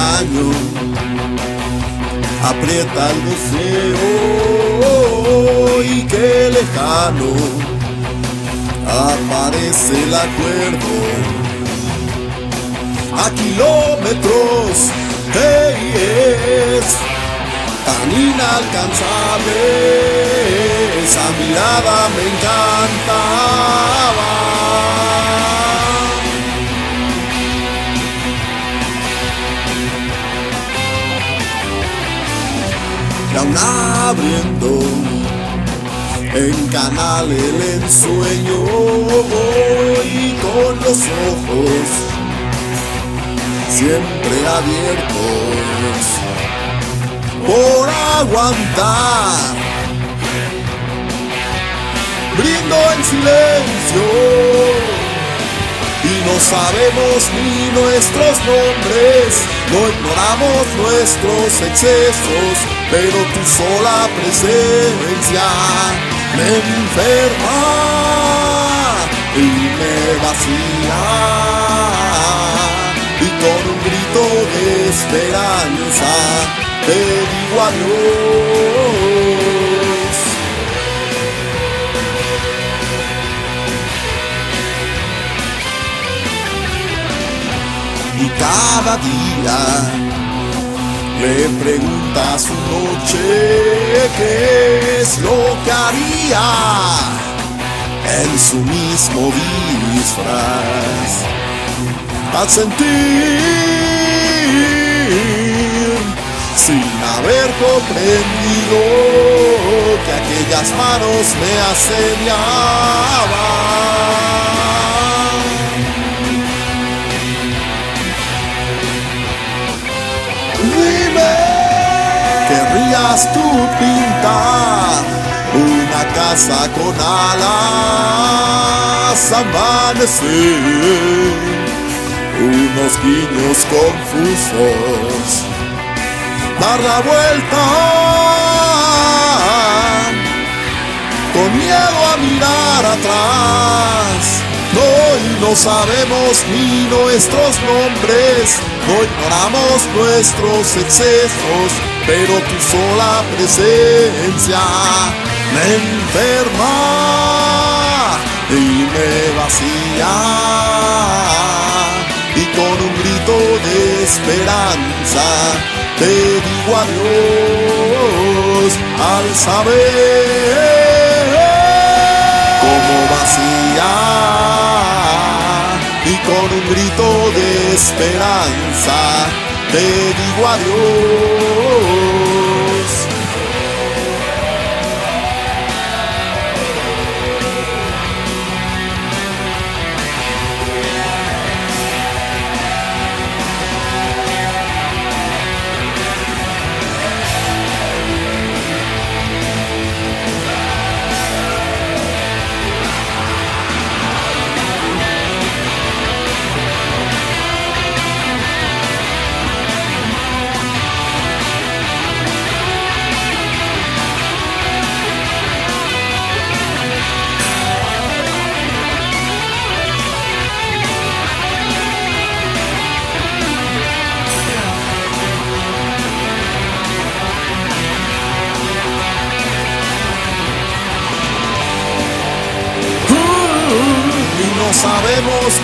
Extraño, aprieta el deseo y qué lejano aparece el acuerdo. A kilómetros hey, es tan inalcanzable, esa mirada me encantaba. Y aún abriendo en canal el ensueño y con los ojos siempre abiertos por aguantar. Brindo en silencio y no sabemos ni nuestros nombres, no ignoramos nuestros excesos, pero tu sola presencia me enferma y me vacía. Y con un grito de esperanza te digo adiós. y cada día le pregunta a su noche qué es lo que haría en su mismo disfraz al sentir sin haber comprendido que aquellas manos me asediaban. ¿Querrías tú pintar una casa con alas, amanecer, unos guiños confusos, dar la vuelta, no sabemos ni nuestros nombres, no ignoramos nuestros excesos, pero tu sola presencia me enferma y me vacía. Y con un grito de esperanza te digo adiós al saber cómo vacía y con un grito de esperanza te digo adiós.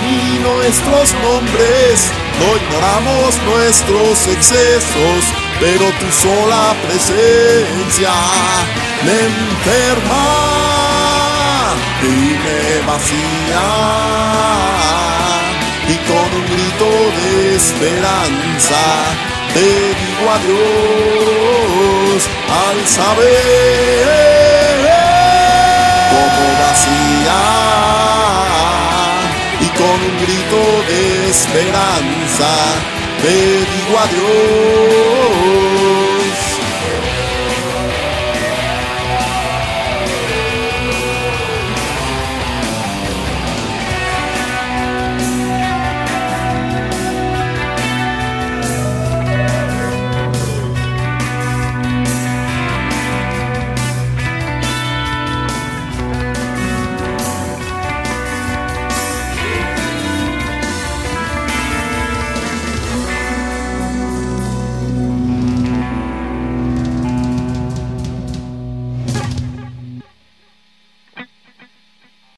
Ni nuestros nombres, no ignoramos nuestros excesos, pero tu sola presencia me enferma y me vacía. Y con un grito de esperanza te digo adiós al saber esperanza te digo adiós